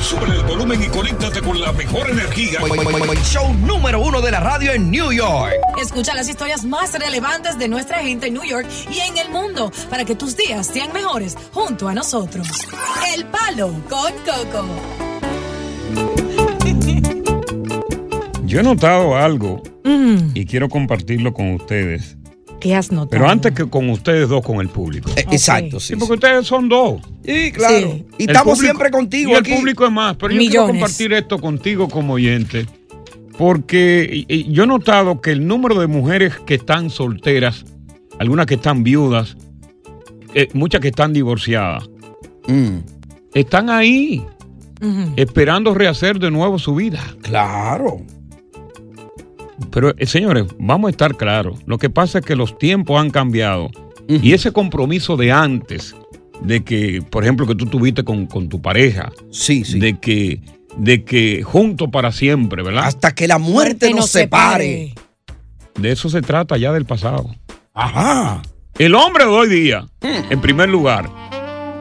Sube el volumen y conéctate con la mejor energía. Show número uno de la radio en New York. Escucha las historias más relevantes de nuestra gente en New York y en el mundo para que tus días sean mejores junto a nosotros. El Palo con Coco. Yo he notado algo y quiero compartirlo con ustedes. ¿Qué has notado? Pero antes que con ustedes dos, con el público. Eh, Exacto, sí. Sí, porque ustedes son dos. Sí, claro. Sí. Y El estamos público- siempre contigo y aquí. el público es más. Pero yo quiero Millones. compartir esto contigo como oyente. Porque yo he notado que el número de mujeres que están solteras, algunas que están viudas, eh, muchas que están divorciadas, Mm, están ahí esperando rehacer de nuevo su vida. claro. Pero, eh, señores, vamos a estar claros. Lo que pasa es que los tiempos han cambiado. Y ese compromiso de antes, de que, por ejemplo, que tú tuviste con, con tu pareja, Sí, sí. de que, de que juntos para siempre, ¿verdad? Hasta que la muerte nos separe. De eso se trata ya del pasado. Ajá. El hombre de hoy día, en primer lugar,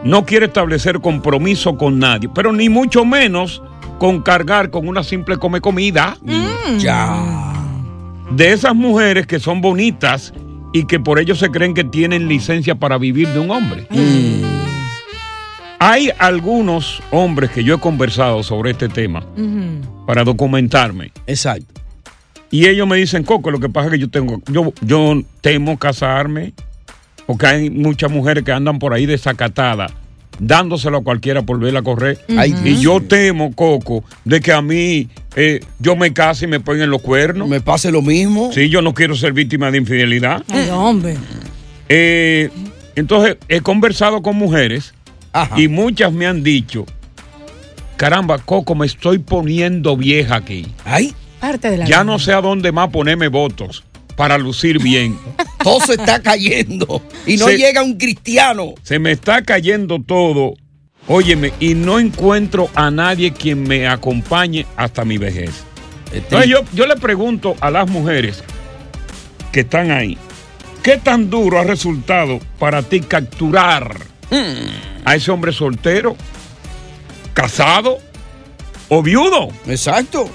no quiere establecer compromiso con nadie, pero ni mucho menos con cargar con una simple come comida. Ya. De esas mujeres que son bonitas y que por ello se creen que tienen licencia para vivir de un hombre. Hay algunos hombres que yo he conversado sobre este tema para documentarme Exacto. y ellos me dicen, Coco, lo que pasa es que yo tengo, yo, yo temo casarme porque hay muchas mujeres que andan por ahí desacatadas dándoselo a cualquiera por verla correr. Y yo temo, Coco, de que a mí eh, yo me case y me pongan los cuernos. Me pase lo mismo. Sí, yo no quiero ser víctima de infidelidad. Ay, hombre. Eh, entonces, he conversado con mujeres Ajá. y muchas me han dicho, caramba, Coco, me estoy poniendo vieja aquí. Ay, Parte de la Ya vida. no sé a dónde más ponerme votos para lucir bien. todo se está cayendo. Y no Se- llega un cristiano. Se me está cayendo todo. Óyeme, y no encuentro a nadie quien me acompañe hasta mi vejez. Entonces yo, yo le pregunto a las mujeres que están ahí, ¿qué tan duro ha resultado para ti capturar a ese hombre soltero, casado o viudo? Exacto.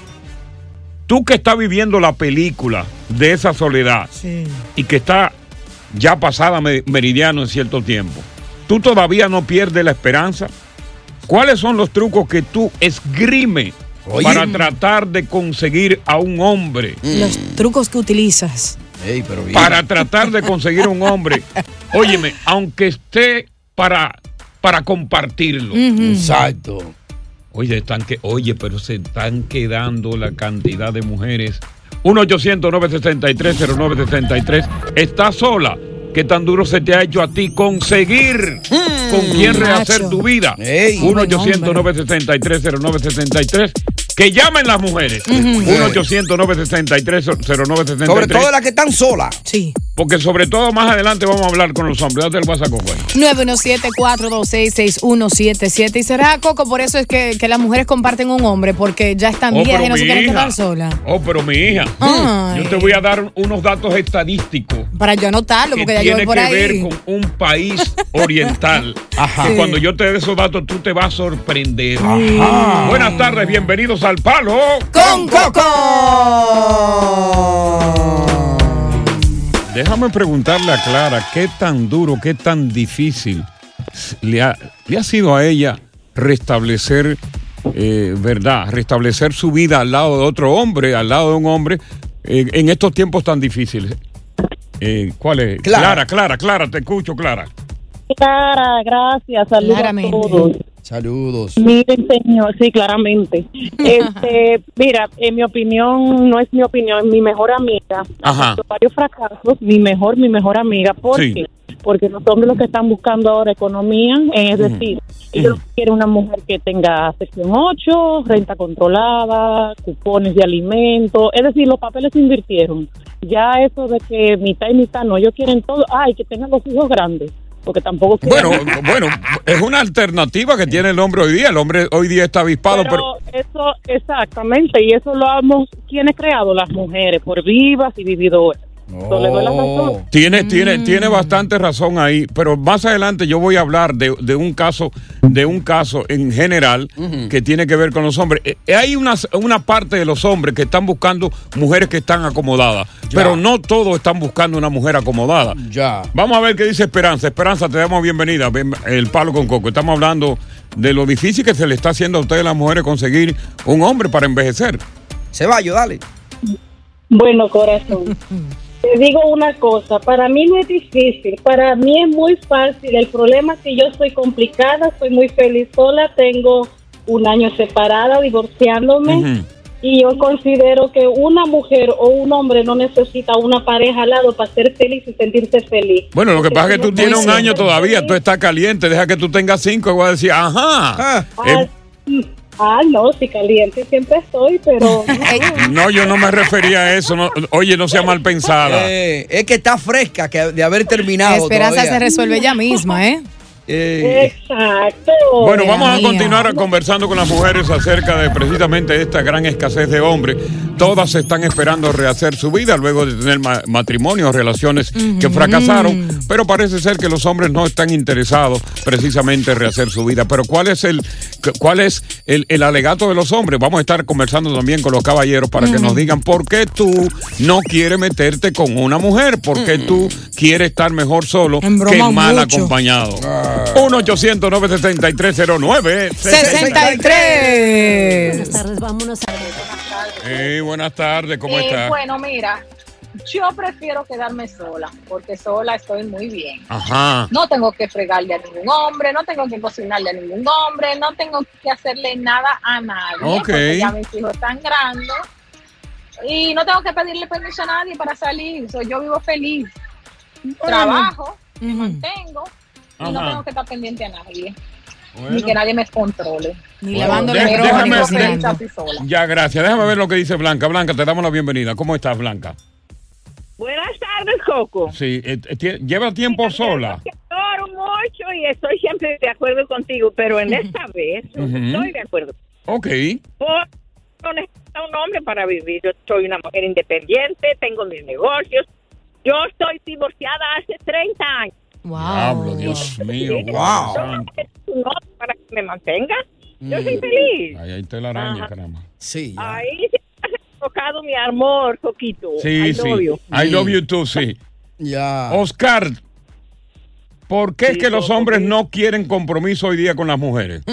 Tú que estás viviendo la película de esa soledad Sí. y que está ya pasada me- meridiano en cierto tiempo, ¿tú todavía no pierdes la esperanza? ¿Cuáles son los trucos que tú esgrime Oye. para tratar de conseguir a un hombre? Los trucos que utilizas. Ey, pero bien. Para tratar de conseguir un hombre, óyeme, aunque esté para, para compartirlo. Exacto. Oye, están que, oye, pero se están quedando la cantidad de mujeres. 1-800-963-0963. ¿Estás sola? ¿Qué tan duro se te ha hecho a ti conseguir con quién rehacer Macho. tu vida? Ey. 1-800-963-0963. Que llamen las mujeres. 1-800-963-0963. Sobre todo las que están solas. Sí. Porque sobre todo más adelante vamos a hablar con los hombres. Date el WhatsApp, güey. 917-426-6177. Y será, Coco, por eso es que, que las mujeres comparten un hombre, porque ya están Oh, viejas y no se quieren hija. quedar solas. Oh, pero mi hija. Ay. Yo te voy a dar unos datos estadísticos. Para yo anotarlo, que porque ya yo tiene voy por que ahí. ver con un país oriental. Ajá. Que Sí. cuando yo te dé esos datos, tú te vas a sorprender. Ajá. Buenas tardes, bienvenidos al Palo. ¡Con Coco! Déjame preguntarle a Clara, ¿qué tan duro, qué tan difícil le ha, le ha sido a ella restablecer eh, ¿verdad? Restablecer su vida al lado de otro hombre, al lado de un hombre, eh, en estos tiempos tan difíciles. Eh, ¿Cuál es? Clara. Clara, Clara, Clara, te escucho, Clara. Clara, gracias, saludos Claramente. a todos. Saludos. Miren, señor, sí, claramente. Este, mira, en mi opinión, no es mi opinión, es mi mejor amiga. Ajá. Varios fracasos, mi mejor, mi mejor amiga. ¿Por Sí. qué? Porque los hombres lo que están buscando ahora economía, eh, es decir, ellos quieren una mujer que tenga sección 8, renta controlada, cupones de alimentos, es decir, los papeles se invirtieron. Ya eso de que mitad y mitad no, ellos quieren todo, ay, que tengan los hijos grandes, porque tampoco Bueno, bueno, es una alternativa que tiene el hombre hoy día. El hombre hoy día está avispado, pero, Pero eso, exactamente, y eso lo hemos, ¿quiénes creado? Las mujeres, por vivas y vividoras. So, le doy la razón. Tiene, tiene, tiene bastante razón ahí, pero más adelante yo voy a hablar de, de un caso, de un caso en general que tiene que ver con los hombres. Eh, hay una, una parte de los hombres que están buscando mujeres que están acomodadas, Ya. pero no todos están buscando una mujer acomodada. Ya. Vamos a ver qué dice Esperanza. Esperanza, te damos bienvenida. Bien- El palo con coco. Estamos hablando de lo difícil que se le está haciendo a ustedes las mujeres conseguir un hombre para envejecer. Ceballos, dale. Bueno, corazón. Te digo una cosa, para mí no es difícil, para mí es muy fácil. El problema es que yo soy complicada, soy muy feliz sola, tengo un año separada, divorciándome. Y yo considero que una mujer o un hombre no necesita una pareja al lado para ser feliz y sentirse feliz. Bueno, lo que Porque pasa es que tú tienes un año todavía, tú estás caliente, deja que tú tengas cinco y voy a decir, ajá. Ah. Eh, Ah, no, sí, caliente siempre estoy, pero... no, yo no me refería a eso. no- oye, no sea mal pensada. Eh, es que está fresca que de haber terminado. Esperanza todavía. se resuelve ella misma, ¿eh? Eh, Exacto. Bueno, vamos a mía. continuar conversando con las mujeres acerca de precisamente esta gran escasez de hombres. Todas están esperando rehacer su vida luego de tener ma- matrimonios, relaciones que fracasaron, pero parece ser que los hombres no están interesados precisamente en rehacer su vida. Pero ¿cuál es el cuál es el, el alegato de los hombres? Vamos a estar conversando también con los caballeros para que nos digan por qué tú no quieres meterte con una mujer, por qué tú quieres estar mejor solo que mal mucho. acompañado. 1 800 973 09 63. tardes, vámonos a Hey, buenas tardes, ¿cómo Eh, estás? Bueno, mira, yo prefiero quedarme sola, porque sola estoy muy bien. Ajá. No tengo que fregarle a ningún hombre, no tengo que cocinarle a ningún hombre, no tengo que hacerle nada a nadie, Ok. porque ya mis hijos están grandes y no tengo que pedirle permiso a nadie para salir. So, yo vivo feliz, trabajo, me mantengo y no Ajá. tengo que estar pendiente a nadie, ni Bueno. que nadie me controle. Ni Bueno, ni déjame- sola. Ya, gracias. Déjame ver lo que dice Blanca. Blanca, te damos la bienvenida. ¿Cómo estás, Blanca? Buenas tardes, Coco. Sí, eh, eh, lleva tiempo sola. Te adoro mucho y estoy siempre de acuerdo contigo, pero en esta vez estoy de acuerdo. Ok. Por- no necesito un hombre para vivir. Yo soy una mujer independiente, tengo mis negocios. Yo estoy divorciada hace 30 años. Diablo, Wow. Dios mío. Wow. Dios santo. ¿Un hombre para que me mantenga? Yo Mm. soy feliz. Ahí hay telaraña, Ajá. caramba. sí. ya. Ahí se ha tocado mi amor, Coquito. Sí, I sí. love you. I love you too, sí. Ya. Oscar, ¿por qué es Sí, que los hombres sí. no quieren compromiso hoy día con las mujeres?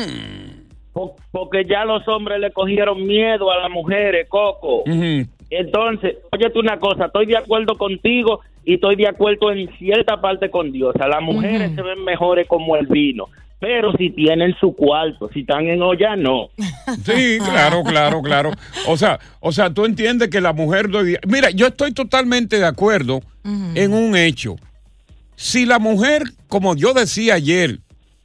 Po- Porque ya los hombres le cogieron miedo a las mujeres, Coco. Ujú. Entonces, óyete una cosa, estoy de acuerdo contigo y estoy de acuerdo en cierta parte con Dios. A las mujeres se ven mejores como el vino, pero si tienen su cuarto, si están en olla, no. Sí, claro, claro, claro. O sea, o sea, tú entiendes que la mujer Mira, yo estoy totalmente de acuerdo en un hecho. Si la mujer, como yo decía ayer,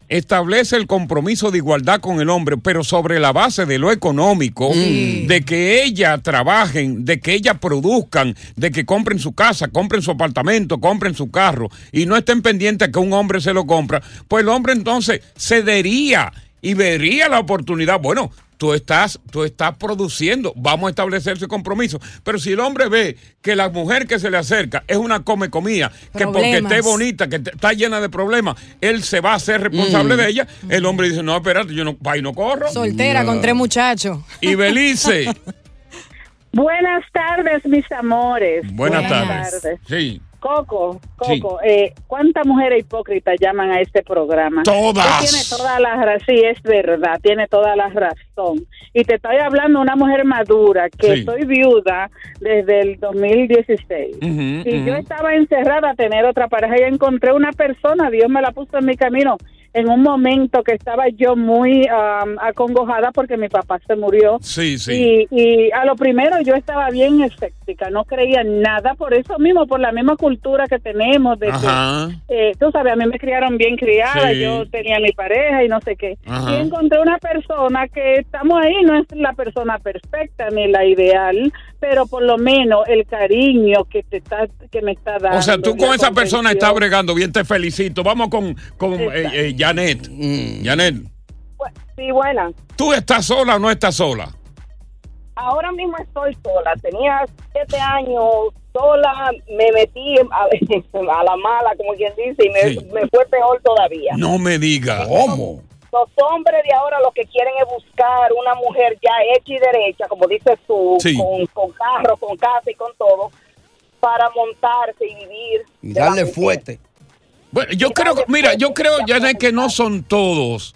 establece el compromiso de igualdad con el hombre, pero sobre la base de lo económico, de que ella trabajen, de que ella produzcan, de que compren su casa, compren su apartamento, compren su carro y no estén pendientes que un hombre se lo compra, pues el hombre entonces cedería y vería la oportunidad. Bueno, tú estás, tú estás produciendo, vamos a establecer ese compromiso. Pero si el hombre ve que la mujer que se le acerca es una come comida, que porque esté bonita, que está llena de problemas, él se va a hacer responsable Mm. de ella, el hombre dice, no, espérate, yo no, pa' ahí no corro. Soltera con tres muchachos. Y Belice, Buenas tardes, mis amores. buenas, Buenas tardes. Sí. Coco, Coco, eh, ¿cuántas mujeres hipócritas llaman a este programa? Todas. Tú Tiene toda la razón, sí, es verdad, tiene toda la razón. Y te estoy hablando de una mujer madura, que Sí. soy viuda desde el 2016. Ujú, Y yo estaba encerrada a tener otra pareja y encontré una persona, Dios me la puso en mi camino en un momento que estaba yo muy am, acongojada porque mi papá se murió. Sí, sí. Y, y a lo primero yo estaba bien escéptica, no creía nada por eso mismo, por la misma cultura que tenemos. De que, Ajá. eh, tú sabes, a mí me criaron bien criada, Sí. yo tenía mi pareja y no sé qué. Ajá. Y encontré una persona que estamos ahí, no es la persona perfecta ni la ideal, pero por lo menos el cariño que te está que me está dando. O sea, tú con esa persona estás bregando bien, te felicito. Vamos con, con eh, eh, Janet. Janet, Sí, buena. ¿tú estás sola o no estás sola? Ahora mismo estoy sola. Tenía siete años sola. Me metí a, a la mala, como quien dice, y me, Sí. me fue peor todavía. No me diga. ¿Cómo? Los hombres de ahora lo que quieren es buscar una mujer ya hecha y derecha, como dices tú, Sí. con, con carro, con casa y con todo, para montarse y vivir. Y darle mujer. fuerte. Bueno, yo creo mira, yo creo, Janet, que no son todos.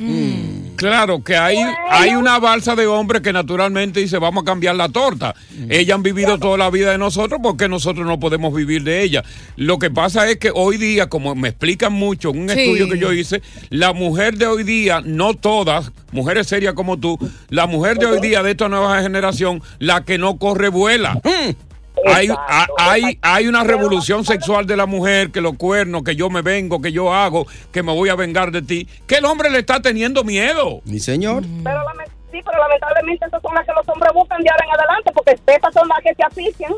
Claro, que hay, hay una balsa de hombres que naturalmente dice, vamos a cambiar la torta. Ellas han vivido toda la vida de nosotros porque nosotros no podemos vivir de ella. Lo que pasa es que hoy día, como me explican mucho en un Sí. estudio que yo hice, la mujer de hoy día, no todas, mujeres serias como tú, la mujer de hoy día de esta nueva generación, la que no corre vuela. Hay, ha- hay, hay una revolución sexual de la mujer, que los cuernos, que yo me vengo, que yo hago, que me voy a vengar de ti, que el hombre le está teniendo miedo. Mi señor. Pero lame- sí, pero lamentablemente esas son las que los hombres buscan de ahora en adelante, porque esas son las que se asfixian.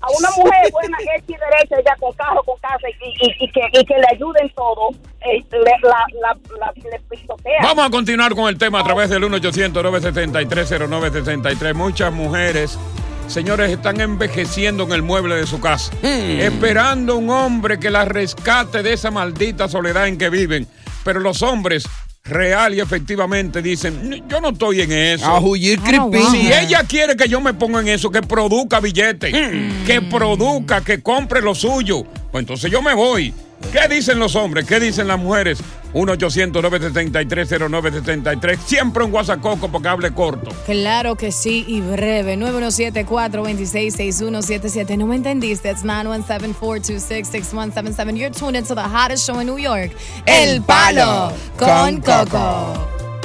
A una mujer buena, hecha y derecha, ya con carro, con casa, y, y- y que, y que le ayuden todo, eh, le, la, la, la- le pisotea. Vamos a continuar con el tema a través del 1-800-973-0973. Muchas mujeres, señores, están envejeciendo en el mueble de su casa, esperando un hombre que las rescate de esa maldita soledad en que viven. Pero los hombres real y efectivamente dicen, yo no estoy en eso. A huyir creepy. Si ella quiere que yo me ponga en eso, que produzca billetes, que produzca, que compre lo suyo, pues entonces yo me voy. ¿Qué dicen los hombres? ¿Qué dicen las mujeres? 1-800-973-0973. Siempre un WhatsApp Coco porque hable corto. Claro que sí y breve. 917-426-6177. No me entendiste. It's 917-426-6177. You're tuned into the hottest show in New York. El Palo con Coco.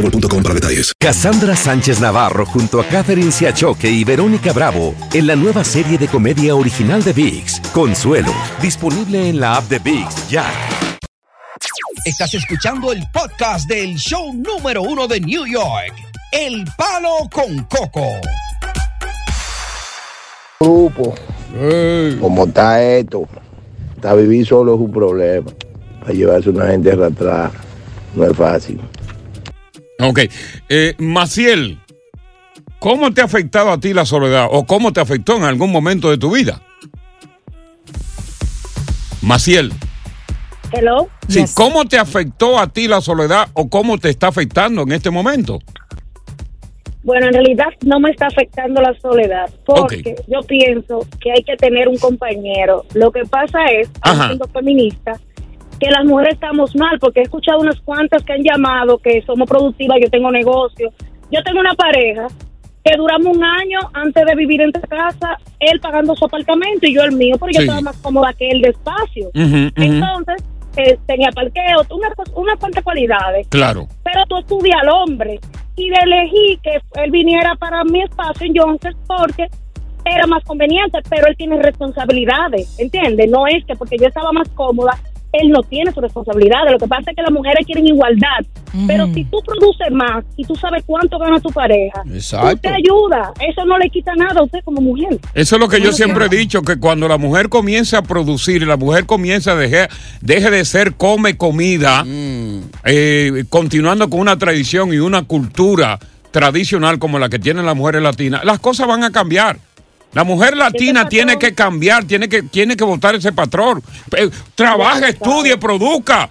boostmobile.com para detalles. Cassandra Sánchez Navarro junto a Catherine Siachoque y Verónica Bravo en la nueva serie de comedia original de VIX, Consuelo, disponible en la app de VIX ya. Estás escuchando el podcast del show número uno de New York, El Palo con Coco. grupo. Como está esto, está vivir solo es un problema. Para llevarse una gente arrastrada no es fácil. Ok. Eh, Maciel, ¿cómo te ha afectado a ti la soledad? ¿O cómo te afectó en algún momento de tu vida? Maciel. Hello. Sí, ¿cómo te afectó a ti la soledad o cómo te está afectando en este momento? Bueno, en realidad no me está afectando la soledad, porque yo pienso que hay que tener un compañero. Lo que pasa es, siendo feminista, que las mujeres estamos mal, porque he escuchado unas cuantas que han llamado que somos productivas, yo tengo negocio. Yo tengo una pareja que duramos un año antes de vivir en casa, él pagando su apartamento y yo el mío, porque yo estaba más cómoda que él de espacio. Ujú, ujú. Entonces, eh, tenía parqueo, una, cos- unas cuantas cualidades Claro. pero tú estudias al hombre y de elegí que él viniera para mi espacio en Johnson porque era más conveniente, pero él tiene responsabilidades, ¿entiendes? No es que porque yo estaba más cómoda, él no tiene su responsabilidad. Lo que pasa es que las mujeres quieren igualdad. Pero si tú produces más y tú sabes cuánto gana tu pareja, Exacto. usted ayuda. Eso no le quita nada a usted como mujer. Eso es lo que yo siempre he dicho, que cuando la mujer comienza a producir y la mujer comienza a dejar, deje de ser come comida, eh, continuando con una tradición y una cultura tradicional como la que tienen las mujeres latinas, las cosas van a cambiar. La mujer latina tiene que cambiar, tiene que, tiene que votar ese patrón. Eh, Trabaja, estudie, produzca.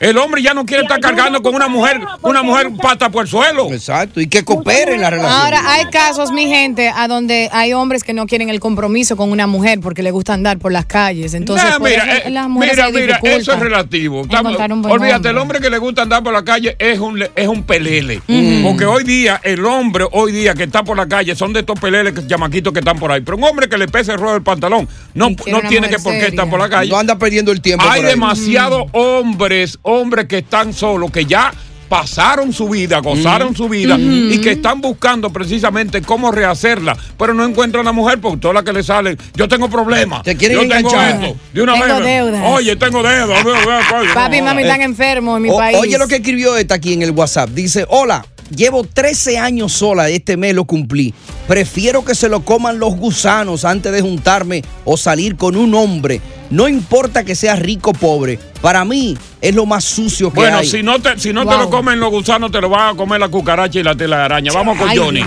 El hombre ya no quiere estar cargando con una mujer, una mujer pata por el suelo. Exacto, y que coopere en la relación. Ahora, hay casos, mi gente, a donde hay hombres que no quieren el compromiso con una mujer porque le gusta andar por las calles. Entonces, Nah, mira, eso eh, las mujeres mira, se mira, eso es relativo. Olvídate, el hombre. que le gusta andar por la calle es un, es un pelele. Mm. Porque hoy día, el hombre hoy día que está por la calle son de estos peleles, chamaquitos que están por ahí. Pero un hombre que le pese el ruedo del pantalón no, no tiene que por qué estar por la calle. No anda perdiendo el tiempo. Hay demasiados hombres, hombres que están solos, que ya pasaron su vida, gozaron Mm. su vida Mm. y que están buscando precisamente cómo rehacerla, pero no encuentran a la mujer porque todas las que le salen, yo tengo problemas, Te quieren yo tengo enganchar. esto, de una Tengo vez, deudas. oye, tengo deudas, Papi y mami están enfermos en mi O- país. Oye lo que escribió esta aquí en el WhatsApp. Dice, hola, llevo 13 años sola, este mes lo cumplí. Prefiero que se lo coman los gusanos antes de juntarme o salir con un hombre. No importa que sea rico o pobre. Para mí es lo más sucio que Bueno, hay. si no te, si no te lo comen los gusanos, te lo van a comer la cucaracha y la telaraña. Vamos con Ay, Johnny.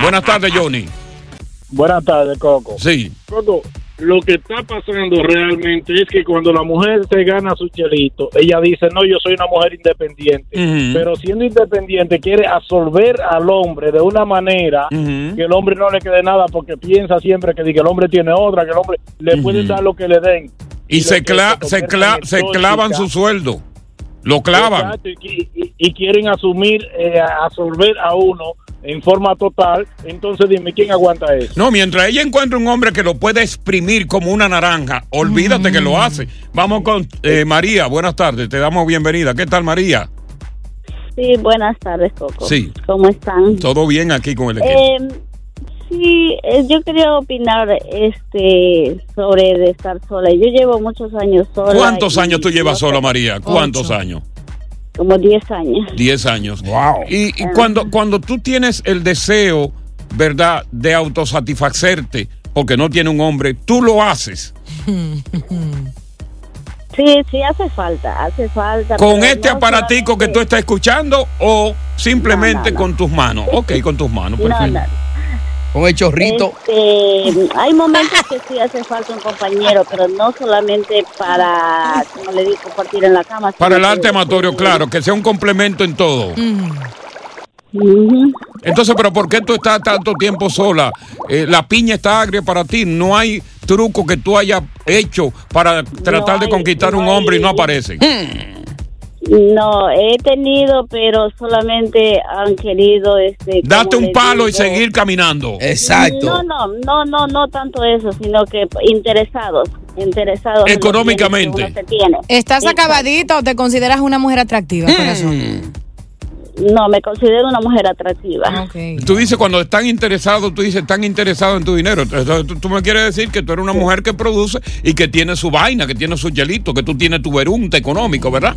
Buenas tardes, Johnny. Buenas tardes, Coco. Sí. Coco, lo que está pasando realmente es que cuando la mujer se gana su chelito, ella dice, no, yo soy una mujer independiente. Pero siendo independiente quiere absorber al hombre de una manera que el hombre no le quede nada porque piensa siempre que, que el hombre tiene otra, que el hombre le pueden dar lo que le den. Y se, cla- se, cla- se clavan su sueldo. Lo clavan. Exacto, y, y- y quieren asumir, eh, absorber a uno en forma total. Entonces dime, ¿quién aguanta eso? No, mientras ella encuentre un hombre que lo pueda exprimir como una naranja, olvídate que lo hace. Vamos con eh, María, buenas tardes, te damos bienvenida. ¿Qué tal, María? Sí, buenas tardes, Coco. Sí. ¿Cómo están? Todo bien aquí con el equipo. Eh, sí, eh, yo quería opinar este sobre de estar sola. Yo llevo muchos años sola. ¿Cuántos años tú llevas sola, María? ¿Cuántos años? Como 10 años. Diez años. Wow. Y, y cuando, cuando tú tienes el deseo, ¿verdad?, de autosatisfacerte porque no tiene un hombre, tú lo haces. Sí, sí, hace falta, hace falta. ¿Con este no aparatico que tú estás escuchando o simplemente con tus manos? Ok, con tus manos, No, perfecto. Con el chorrito. Este, hay momentos que sí hace falta un compañero, pero no solamente para, como le digo, compartir en la cama. Para el arte amatorio, claro, que sea un complemento en todo. Entonces, pero ¿por qué tú estás tanto tiempo sola? Eh, la piña está agria para ti. No hay truco que tú hayas hecho para tratar de hay- conquistar un hombre y no aparecen. No, he tenido, pero solamente han querido, este. Date un palo y seguir caminando. No, no, no, no, no tanto eso, sino que interesados, interesados. Económicamente. uno se tiene. ¿Estás Exacto. acabadita o te consideras una mujer atractiva, Mm. corazón? No, me considero una mujer atractiva. Tú dices cuando están interesados, tú dices están interesados en tu dinero. Entonces, tú, tú me quieres decir que tú eres una mujer que produce y que tiene su vaina, que tiene su hielito, que tú tienes tu verunte económico, ¿verdad?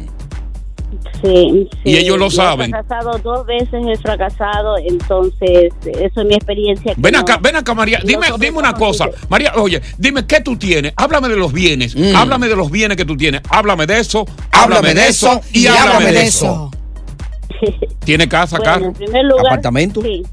Sí, sí. Y ellos lo saben. He fracasado dos veces, he fracasado, entonces eso es mi experiencia. que Ven no- acá, ven acá, María. Dime, dime una cosa. María, oye, dime qué tú tienes. Háblame de los bienes. Mm. Háblame de los bienes que tú tienes. Háblame de eso. Háblame de eso. Y háblame de eso. ¿Tiene casa, Bueno, carro? en primer lugar, ¿Apartamento? Sí.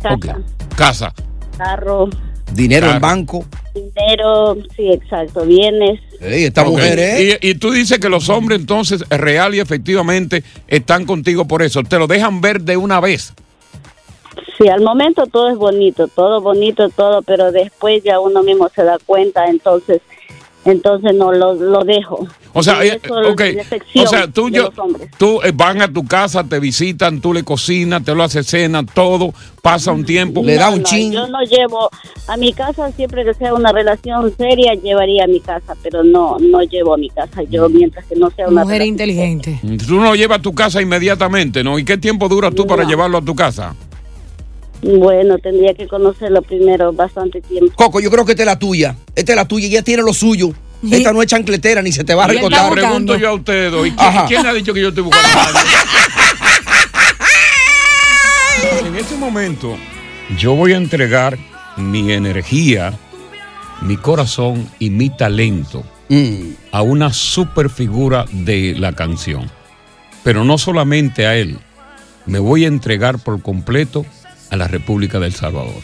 Casa, Casa. carro, Dinero en Claro. banco. Dinero, sí, exacto, bienes. esta Ok. mujer, ¿eh? Y, y tú dices que los hombres entonces real y efectivamente están contigo por eso. Te lo dejan ver de una vez. Sí, al momento todo es bonito, todo bonito, todo, pero después ya uno mismo se da cuenta, entonces, entonces no lo, lo dejo. O sea, eh, O sea, tú, yo, tú eh, van a tu casa, te visitan, tú le cocinas, te lo haces cena, todo, pasa un tiempo. No, no, Yo no llevo a mi casa, siempre que sea una relación seria, llevaría a mi casa, pero no no llevo a mi casa yo mientras que no sea una Mujer relación inteligente. Tú no lo llevas a tu casa inmediatamente, ¿no? ¿Y qué tiempo dura tú para llevarlo a tu casa? Bueno, tendría que conocerlo primero bastante tiempo. Coco, yo creo que esta es la tuya. Esta es la tuya. Ella tiene lo suyo. Esta no es chancletera ni se te va a recotar. pregunto yo a ustedes, ¿y quién, ha dicho que yo estoy buscando a? En este momento, yo voy a entregar mi energía, mi corazón y mi talento a una super figura de la canción. Pero no solamente a él, me voy a entregar por completo a la República del Salvador.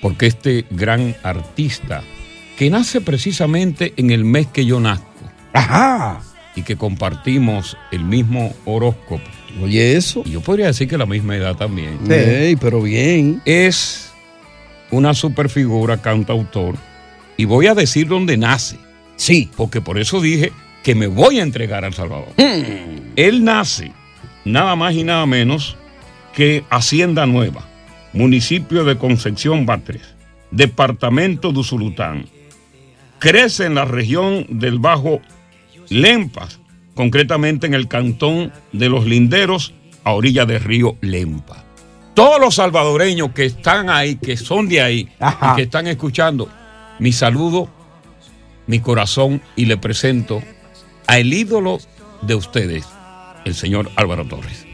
Porque este gran artista, que nace precisamente en el mes que yo nazco, y que compartimos el mismo horóscopo. Oye, eso. Yo podría decir que la misma edad también. Ey, pero bien. Es una superfigura, cantautor, y voy a decir dónde nace. Sí. Porque por eso dije que me voy a entregar al Salvador. Hmm. Él nace nada más y nada menos que Hacienda Nueva, municipio de Concepción Batres, departamento de Usulután. Crece en la región del Bajo Lempas, concretamente en el cantón de Los Linderos, a orilla del río Lempa. Todos los salvadoreños que están ahí, que son de ahí y que están escuchando, mi saludo, mi corazón y le presento a el ídolo de ustedes, el señor Álvaro Torres.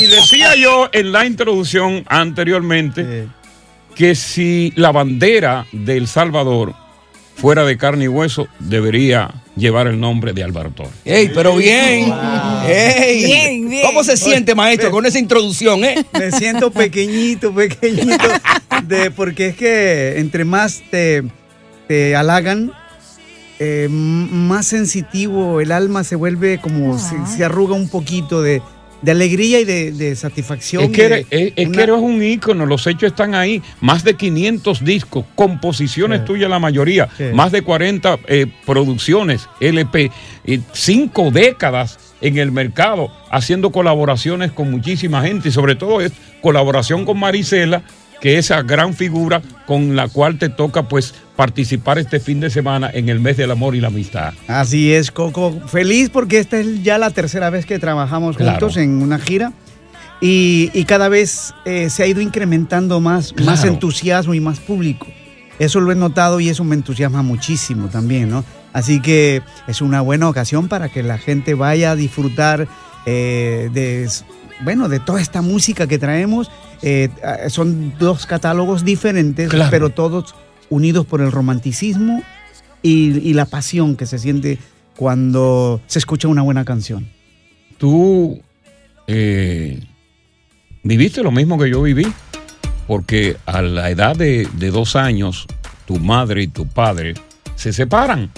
Y decía yo en la introducción anteriormente que si la bandera de El Salvador fuera de carne y hueso, debería llevar el nombre de Álvaro Torres. Ey, pero bien. Ey. Bien, bien. ¿Cómo se siente, maestro, con esa introducción, eh? Me siento pequeñito, pequeñito, de, porque es que entre más te, te halagan, eh, más sensitivo el alma se vuelve como, se, se arruga un poquito de, de alegría y de, de satisfacción. Es que, eres, de es- es una- que eres un ícono, los hechos están ahí. Más de 500 discos, composiciones tuyas la mayoría, más de 40 eh, producciones, LP, eh, cinco décadas en el mercado, haciendo colaboraciones con muchísima gente y sobre todo es colaboración con Marisela, que es esa gran figura con la cual te toca pues participar este fin de semana en el mes del amor y la amistad. Así es, Coco. Feliz porque esta es ya la tercera vez que trabajamos Claro. juntos en una gira. Y, y cada vez eh, se ha ido incrementando más, más entusiasmo y más público. Eso lo he notado y eso me entusiasma muchísimo también, ¿no? Así que es una buena ocasión para que la gente vaya a disfrutar eh, de, bueno, de toda esta música que traemos. Eh, ah, son dos catálogos diferentes, Claro. pero todos unidos por el romanticismo y, y la pasión que se siente cuando se escucha una buena canción. Tú eh, viviste lo mismo que yo viví, porque a la edad de, de dos años, tu madre y tu padre se separan,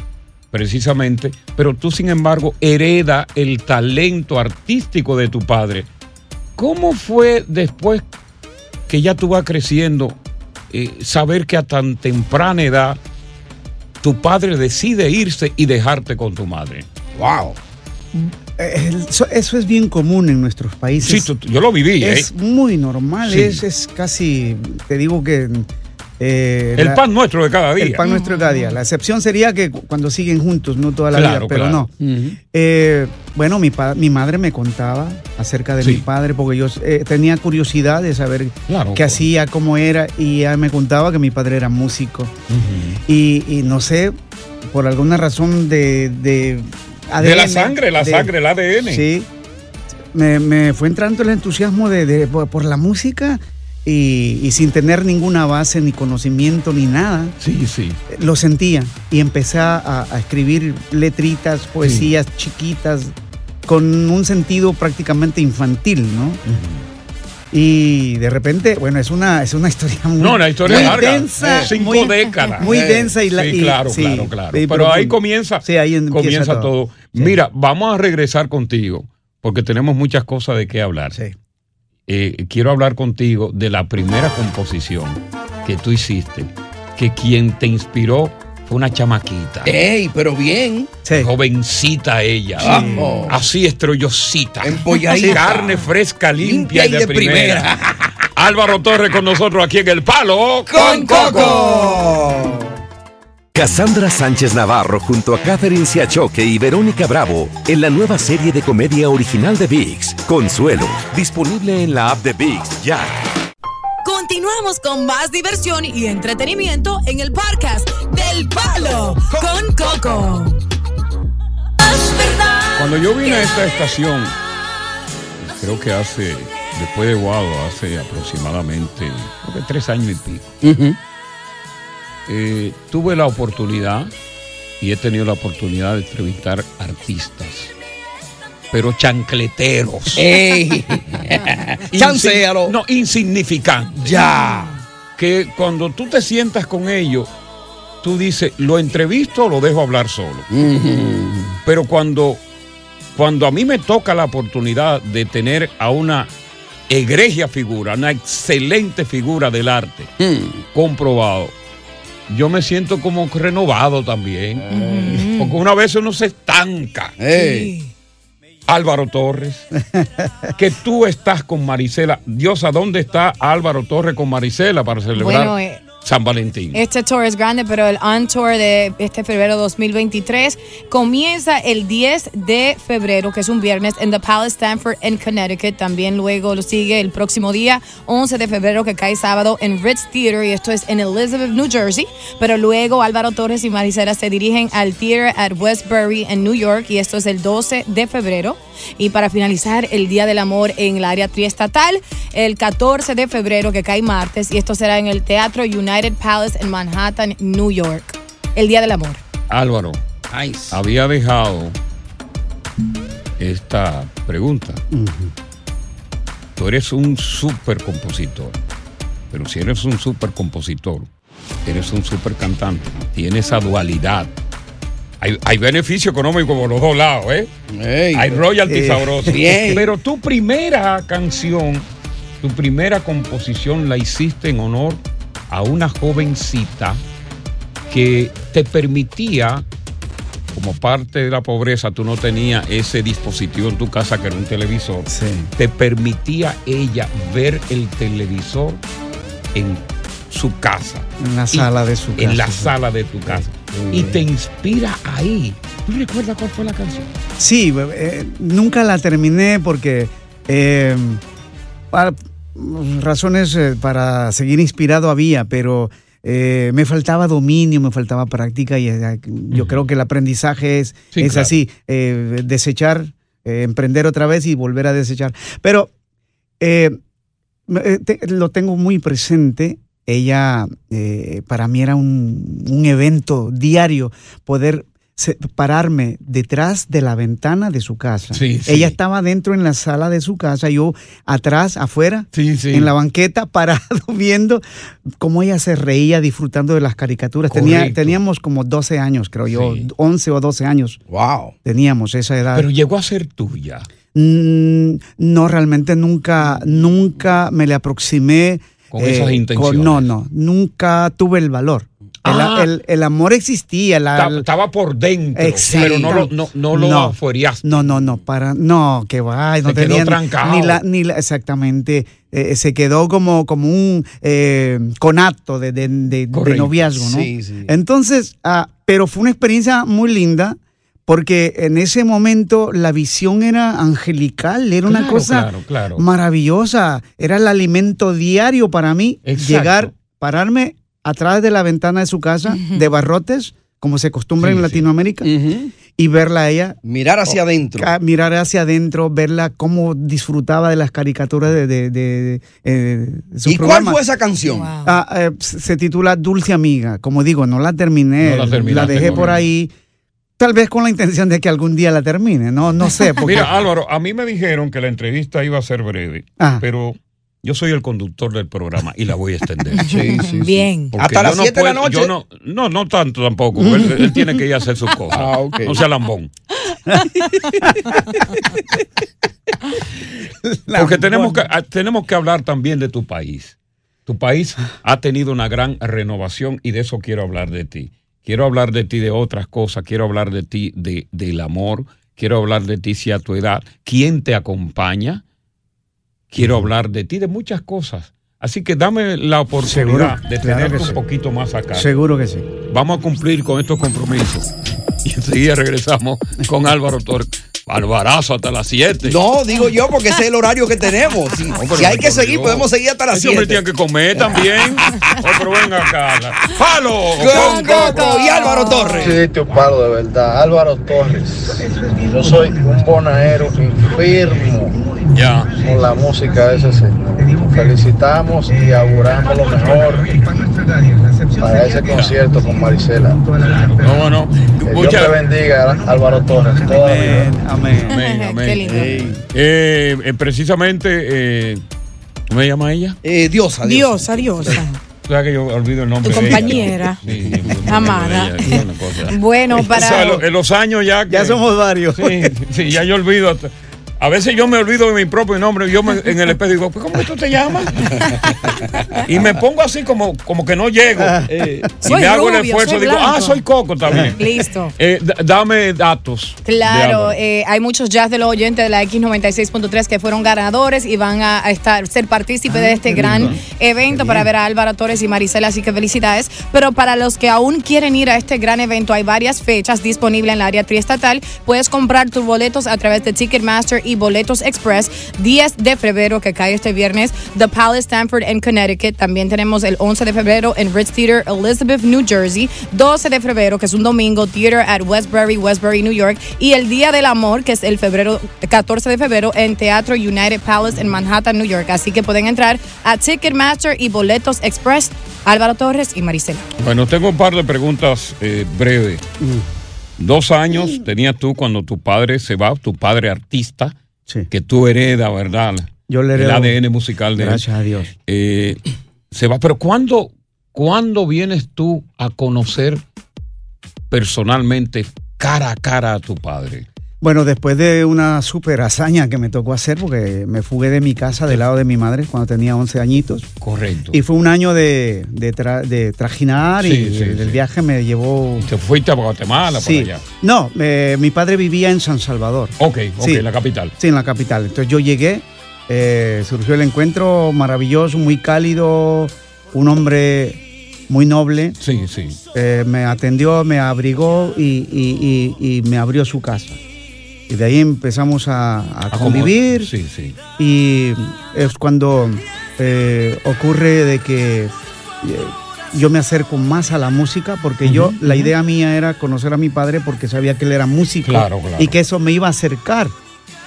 precisamente, pero tú, sin embargo, hereda el talento artístico de tu padre. ¿Cómo fue después que ya tú vas creciendo, eh, saber que a tan temprana edad tu padre decide irse y dejarte con tu madre? ¡Wow! Eh, Eso, eso es bien común en nuestros países. Sí, tú- yo lo viví, Es ¿eh? muy normal, Sí. es, es casi, te digo que... eh, El la- pan nuestro de cada día. El pan nuestro de cada día. La excepción sería que cu- cuando siguen juntos, no toda la Claro, vida, pero claro. no. Eh, bueno, mi, mi madre me contaba acerca de Sí. mi padre porque yo eh, tenía curiosidad de saber Claro, qué hacía, cómo era, y ella me contaba que mi padre era músico. y, y no sé, por alguna razón de... De, De la ADN, sangre, la de- sangre, el ADN. Sí. Me, me fue entrando el entusiasmo de, de- por, por la música y, y sin tener ninguna base, ni conocimiento, ni nada. Sí, sí. Lo sentía y empecé a, a escribir letritas, poesías chiquitas, con un sentido prácticamente infantil, ¿no? Y de repente, bueno, es una, es una historia muy, No, la historia muy larga. densa. Eh, cinco muy- décadas. Muy Eh, densa y, la, sí, y- claro, sí, claro, claro. Pero ahí comienza, Sí, ahí comienza todo. Mira, vamos a regresar contigo porque tenemos muchas cosas de qué hablar. Eh, quiero hablar contigo de la primera composición que tú hiciste, que quien te inspiró fue una chamaquita. Ey, pero bien. Jovencita ella. Sí. Así estrellosita. Empolladita. Carne fresca, limpia, Limpia y de, primera. Álvaro Torres con nosotros aquí en El Palo con Coco. Cassandra Sánchez Navarro junto a Catherine Siachoque y Verónica Bravo en la nueva serie de comedia original de VIX, Consuelo, disponible en la app de VIX ya. Continuamos con más diversión y entretenimiento en el podcast del Palo con Coco. Cuando yo vine a esta estación, creo que hace, después de Guado, hace aproximadamente creo que tres años y pico, eh, tuve la oportunidad y he tenido la oportunidad de entrevistar artistas, pero chancleteros. ¡Ey! Insi- Chancéalo. No, insignificantes. Ya. Que cuando tú te sientas con ellos, tú dices, ¿lo entrevisto o lo dejo hablar solo? Pero cuando, cuando a mí me toca la oportunidad de tener a una egregia figura, una excelente figura del arte, comprobado, yo me siento como renovado también. Porque una vez uno se estanca. Álvaro Torres, que tú estás con Marisela. Diosa, ¿dónde está Álvaro Torres con Marisela para celebrar Bueno, eh, San Valentín? Este tour es grande, pero el On Tour de este febrero 2023 comienza el 10 de febrero, que es un viernes, en The Palace Stanford en Connecticut. También luego lo sigue el próximo día, 11 de febrero, que cae sábado en Ritz Theater, y esto es en Elizabeth, New Jersey. Pero luego Álvaro Torres y Maricela se dirigen al Theater at Westbury en New York, y esto es el 12 de febrero. Y para finalizar, el Día del Amor en el área triestatal, el 14 de febrero, que cae martes, y esto será en el Teatro United Palace en Manhattan, New York. El Día del Amor. Álvaro, había dejado esta pregunta. Tú eres un super compositor, pero si eres un super compositor, eres un super cantante, tienes esa dualidad. Hay, hay beneficio económico por los dos lados, ¿eh? hay royalty eh, sabroso. bien. Pero tu primera canción, tu primera composición la hiciste en honor a una jovencita que te permitía, como parte de la pobreza, tú no tenías ese dispositivo en tu casa que era un televisor, te permitía ella ver el televisor en su casa. En la Y- sala de su casa. En la sí. sala de tu casa. Y te inspira ahí. ¿Tú recuerdas cuál fue la canción? Sí, eh, nunca la terminé porque eh, para- razones eh, para seguir inspirado había, pero me faltaba dominio, me faltaba práctica y yo creo que el aprendizaje es, Sí, es claro. así, desechar, emprender otra vez y volver a desechar. Pero te- lo tengo muy presente. Ella, eh, para mí era un, un evento diario poder pararme detrás de la ventana de su casa. Sí, sí. Ella estaba dentro en la sala de su casa, yo atrás, afuera, en la banqueta, parado, viendo cómo ella se reía disfrutando de las caricaturas. Tenía, teníamos como 12 años, creo yo, 11 o 12 años. Wow. Teníamos esa edad. Pero llegó a ser tuya. Mm, no, realmente nunca, nunca me le aproximé. Con esas intenciones. no, no, nunca tuve el valor. El, Ah. el- el amor existía. la- Estaba- por dentro, pero no lo, no, no lo afuereaste. No, no, no, para, no, que va, no Se tenía ni- trancado. ni la, ni la- exactamente, eh, se quedó como, como un eh, conato de, de- de- noviazgo, ¿no? Sí, sí. Entonces, ah, pero fue una experiencia muy linda porque en ese momento la visión era angelical, era una Claro, cosa claro, claro. maravillosa, era el alimento diario para mí, Exacto. llegar, pararme atrás de la ventana de su casa, de barrotes, como se acostumbra en Latinoamérica, y verla a ella. Mirar hacia Oh, adentro. Mirar hacia adentro, verla cómo disfrutaba de las caricaturas de, de, de- eh, de su ¿Y cuál fue esa canción? Ah, eh, se titula Dulce Amiga. Como digo, no la terminé, No la la, dejé por ahí. Tal vez con la intención de que algún día la termine, no, no sé. Porque, Mira, Álvaro, a mí me dijeron que la entrevista iba a ser breve, Ah. pero yo soy el conductor del programa y la voy a extender. Sí, sí, sí. Bien. Porque ¿Hasta las no siete de la noche? yo no, no, no tanto tampoco. Él, él tiene que ir a hacer sus cosas. Ah, ok. No sea lambón. Porque tenemos que, tenemos que hablar también de tu país. Tu país ha tenido una gran renovación y de eso quiero hablar de ti. Quiero hablar de ti de otras cosas, quiero hablar de ti de, del amor, quiero hablar de ti si a tu edad, quién te acompaña, quiero hablar de ti de muchas cosas. Así que dame la oportunidad Seguro, de tenerte un sí. poquito más acá. Seguro que sí. Vamos a cumplir con estos compromisos. Y enseguida regresamos con Álvaro Torres. Albarazo hasta las 7. No, digo yo, porque ese es el horario que tenemos. Si, pero si hay que seguir, Dios. podemos seguir hasta las Ese hombre 7. tiene que comer también. oh, pero venga acá. ¡Palo! Con Coco y Álvaro Torres. Sí, tío Palo, de verdad. Álvaro Torres. Yo soy un bonaero enfermo Ya. con la música de ese señor. Felicitamos y auguramos lo mejor para ese concierto con Marisela. No, no. Que Dios te bendiga, Álvaro Torres. Vida. Amén. Amén, amén. Qué lindo. Eh, eh, precisamente, eh, ¿cómo se llama ella? Eh, diosa, Diosa, diosa. O sea que yo olvido el nombre Tu de ella. compañera. Sí, Amada. ella. Bueno, O sea, para. lo- en los años ya. Ya que- somos varios. Sí, sí, ya yo olvido. hasta- A veces yo me olvido de mi propio nombre. Yo me- en el espejo digo, "Pues, ¿cómo que tú te llamas? y me pongo así como, como que no llego. Eh, y Soy me hago el esfuerzo. Digo, ah, blanco". soy Coco también. Listo. Eh, dame datos. Claro, eh, hay muchos jazz de los oyentes de la X96.3 que fueron ganadores y van a, a estar ser partícipes de este gran evento para ver a Álvaro Torres y Marisela, así que felicidades. Pero para los que aún quieren ir a este gran evento, hay varias fechas disponibles en la área triestatal. Puedes comprar tus boletos a través de Ticketmaster y Boletos Express. 10 de febrero, que cae este viernes, The Palace Stanford en Connecticut. También tenemos el 11 de febrero en Ritz Theater, Elizabeth, New Jersey. 12 de febrero, que es un domingo, Theater at Westbury, Westbury, New York. Y el Día del Amor, que es el febrero 14 de febrero, en Teatro United Palace en Manhattan, New York. Así que pueden entrar a Ticketmaster y Boletos Express. Álvaro Torres y Maricela. Bueno, tengo un par de preguntas eh, breves. Dos años tenías tú cuando tu padre se va, tu padre artista, que tú heredas, ¿verdad? Yo le El heredo. ADN musical de él. Gracias a Dios. Eh, se va, pero ¿cuándo, ¿cuándo vienes tú a conocer personalmente, cara a cara a tu padre? Bueno, después de una super hazaña que me tocó hacer, porque me fugué de mi casa del lado de mi madre cuando tenía 11 añitos. Correcto. Y fue un año de, de, tra- de trajinar y Sí, el sí. viaje me llevó... Te fuiste a Guatemala, Sí. por allá. No, eh, mi padre vivía en San Salvador. Ok, ok, Sí. la capital. Sí, en la capital. Entonces yo llegué, eh, surgió el encuentro maravilloso, muy cálido, un hombre muy noble. Sí, sí. Eh, me atendió, me abrigó y, y- y- y me abrió su casa. Y de ahí empezamos a, convivir. Sí, sí. Y es cuando eh, ocurre de que eh, yo me acerco más a la música porque yo, la idea mía era conocer a mi padre porque sabía que él era músico Claro, claro. y que eso me iba a acercar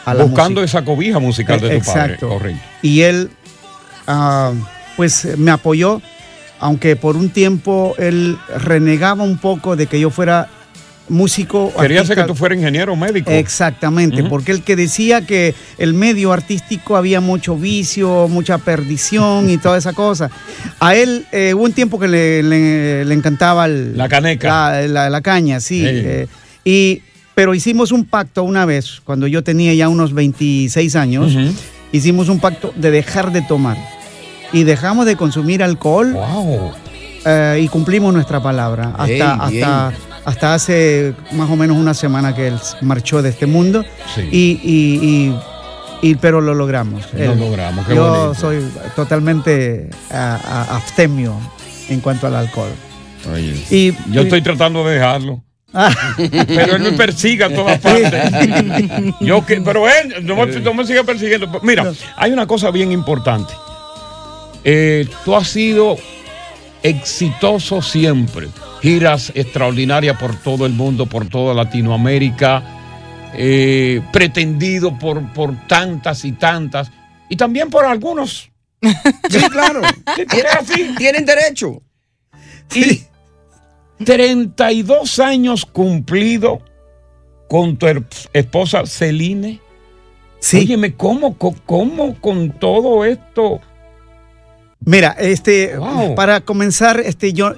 a la Buscando música. esa cobija musical de tu Exacto. padre. Correcto. Y él, ah, pues me apoyó, aunque por un tiempo él renegaba un poco de que yo fuera músico. Quería artista. que tú fueras ingeniero médico. Exactamente, porque el que decía que el medio artístico había mucho vicio, mucha perdición y toda esa cosa. A él eh, hubo un tiempo que le, le- le encantaba el- La caneca. La, la- la caña, sí. Eh, y, pero hicimos un pacto una vez, cuando yo tenía ya unos 26 años, hicimos un pacto de dejar de tomar. Y dejamos de consumir alcohol Wow. eh, y cumplimos nuestra palabra. Hasta, bien. Hasta, hace más o menos una semana que él marchó de este mundo. Sí. Y, y- y- y- pero lo logramos. Lo Él- logramos, qué Yo bonito. soy totalmente abstemio en cuanto al alcohol. Oye, Y, yo y- estoy tratando de dejarlo. Ah. Pero él me persigue a todas partes. Yo que, pero él no me, no me sigue persiguiendo. Mira, hay una cosa bien importante. Eh, tú has sido exitoso siempre. Giras extraordinarias por todo el mundo, por toda Latinoamérica. eh, pretendido por, por tantas y tantas. Y también por algunos. Sí, claro. Sí, así. Tienen derecho. Y 32 años cumplido con tu esposa Celine. Sí. Óyeme, ¿cómo, cómo con todo esto? Mira, este, Wow. para comenzar, este, yo,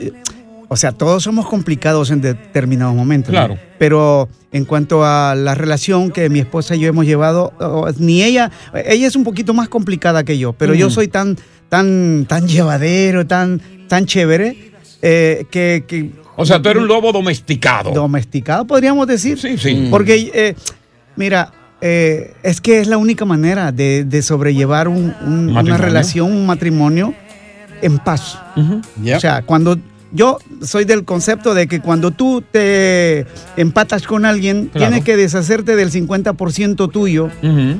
o sea, todos somos complicados en determinados momentos. ¿no? Claro. Pero en cuanto a la relación que mi esposa y yo hemos llevado, ni ella, ella es un poquito más complicada que yo, pero yo Ujú. soy tan, tan, tan llevadero, tan, tan chévere, eh, que, que- O sea, tú eres un lobo domesticado. domesticado, podríamos decir. Sí, sí. Porque, eh, mira, eh, es que es la única manera de, de sobrellevar un- un- una Matrimonio. relación, un matrimonio en paz. Ujú. O sea, cuando, yo soy del concepto de que cuando tú te empatas con alguien, Claro. tienes que deshacerte del 50% tuyo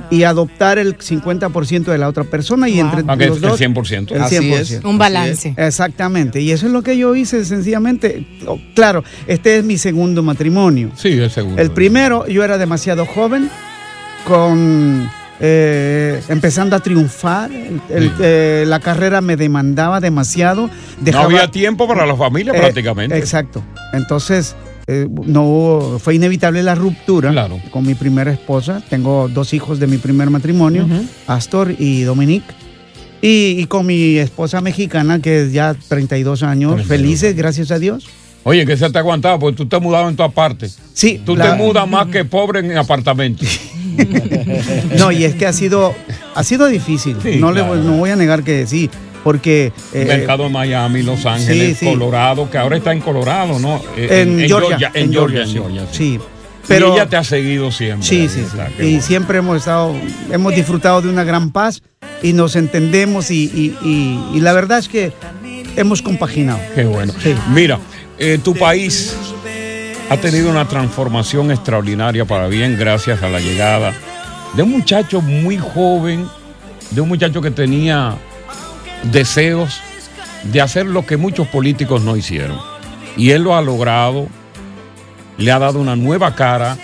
y adoptar el 50% de la otra persona y entre los el dos 100%. el Así 100%. es. Un balance. Exactamente. Y eso es lo que yo hice sencillamente. Oh, Claro, este es mi segundo matrimonio. Sí, es seguro. El primero, yo era demasiado joven, con eh, empezando a triunfar. El- el- eh, la carrera me demandaba demasiado. no había tiempo para la familia Eh, prácticamente. Exacto. Entonces, eh, no hubo- fue inevitable la ruptura con mi primera esposa. Tengo dos hijos de mi primer matrimonio, Astor y Dominique. Y, y con mi esposa mexicana, que es ya 32 años, felices, gracias a Dios. Oye, que se te aguantaba, porque tú te has mudado en todas partes. Sí. Tú la- te mudas más que pobre en apartamentos. No, y es que ha sido, ha sido difícil. Sí, no, le claro. no voy a negar que sí, porque... eh, Mercado de Miami, Los Ángeles, sí. Colorado, que ahora está en Colorado, ¿no? Eh, En Georgia, En en Georgia, Georgia, en Georgia. sí. Pero ella te ha seguido siempre. Sí, sí, está, Y bueno. siempre hemos estado, hemos disfrutado de una gran paz y nos entendemos y, y- y- y la verdad es que hemos compaginado. Qué bueno. Mira, eh, tu país ha tenido una transformación extraordinaria para bien gracias a la llegada de un muchacho muy joven, de un muchacho que tenía deseos de hacer lo que muchos políticos no hicieron. Y él lo ha logrado, le ha dado una nueva cara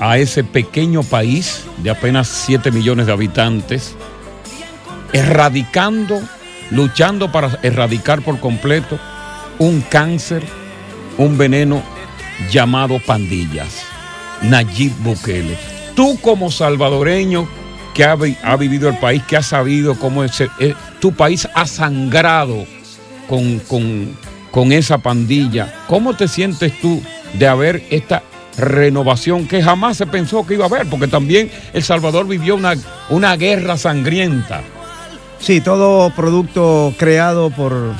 a ese pequeño país de apenas 7 millones de habitantes, erradicando, luchando para erradicar por completo un cáncer, un veneno llamado pandillas. Nayib Bukele. Tú como salvadoreño que ha, vi- ha vivido el país, que ha sabido cómo ese- eh, tu país ha sangrado con, con- con esa pandilla, ¿cómo te sientes tú de haber esta renovación que jamás se pensó que iba a haber? Porque también El Salvador vivió una, una guerra sangrienta. Sí, todo producto creado por,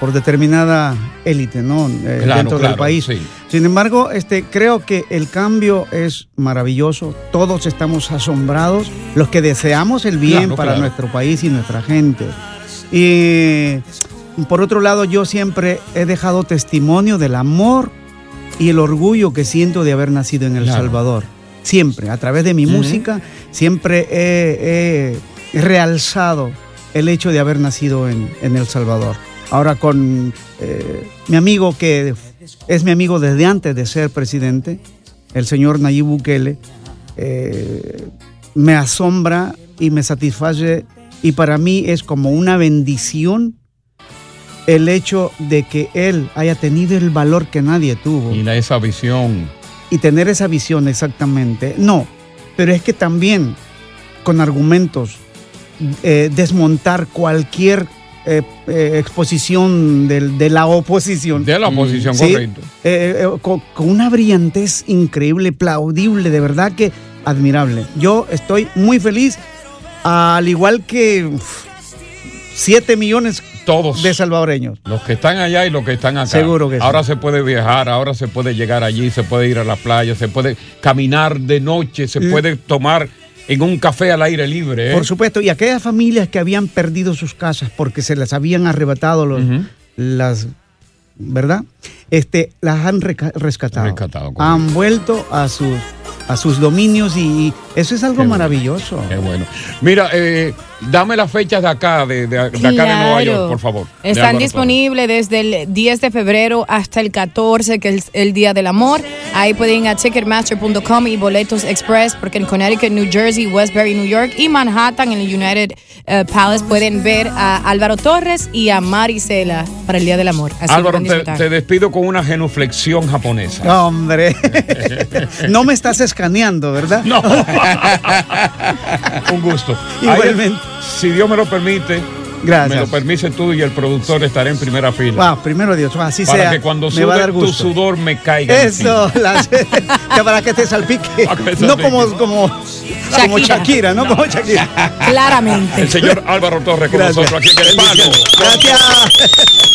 por determinada élite, ¿no? Eh, Claro, dentro claro, del país. sí. Sin embargo, este, creo que el cambio es maravilloso. Todos estamos asombrados, los que deseamos el bien Claro, para claro. nuestro país y nuestra gente. Y por otro lado, yo siempre he dejado testimonio del amor y el orgullo que siento de haber nacido en El Claro. Salvador. Siempre, a través de mi música, siempre he, he realzado el hecho de haber nacido en, en El Salvador. Ahora con eh, mi amigo que es mi amigo desde antes de ser presidente, el señor Nayib Bukele, eh, me asombra y me satisface y para mí es como una bendición el hecho de que él haya tenido el valor que nadie tuvo. Y esa visión. Y tener esa visión exactamente. No, pero es que también con argumentos eh, desmontar cualquier eh, eh, exposición del- de, la oposición. De la oposición, Sí, correcto. eh, con, con una brillantez increíble, plaudible, de verdad que admirable. Yo estoy muy feliz, al igual que uf, 7 millones Todos. de salvadoreños. Los que están allá y los que están acá. Seguro que sí. Ahora se puede viajar, ahora se puede llegar allí, se puede ir a la playa, se puede caminar de noche, se puede tomar en un café al aire libre. ¿eh? Por supuesto, y aquellas familias que habían perdido sus casas porque se las habían arrebatado los, las, ¿verdad? Este, las han rescatado. Rescatado, han vuelto a sus, a sus dominios y eso es algo maravilloso. Qué bueno. Mira, eh, dame las fechas de acá, de, de- de acá de Nueva. York, por favor. Están disponibles desde el 10 de febrero hasta el 14, que es el Día del Amor. Ahí pueden ir a ticketmaster.com y boletos express, porque en Connecticut, New Jersey, Westbury, New York y Manhattan, en el United eh, Palace, pueden ver a Álvaro Torres y a Marisela para el Día del Amor. Así. Álvaro, te, te despido con una genuflexión japonesa. Hombre, no me estás escaneando, ¿verdad? No. Un gusto. Igualmente. Si Dios me lo permite, Gracias. me lo permite tú y el productor estaré en primera fila. Wow, primero Dios, así para sea. que cuando me va a sude tu sudor me caiga. Eso, las- que para que te salpique. Para que te No salpique. como, como, como Shakira, ¿no? Como Shakira. Claramente. El señor Álvaro Torres con Gracias. nosotros aquí en el palo. Gracias.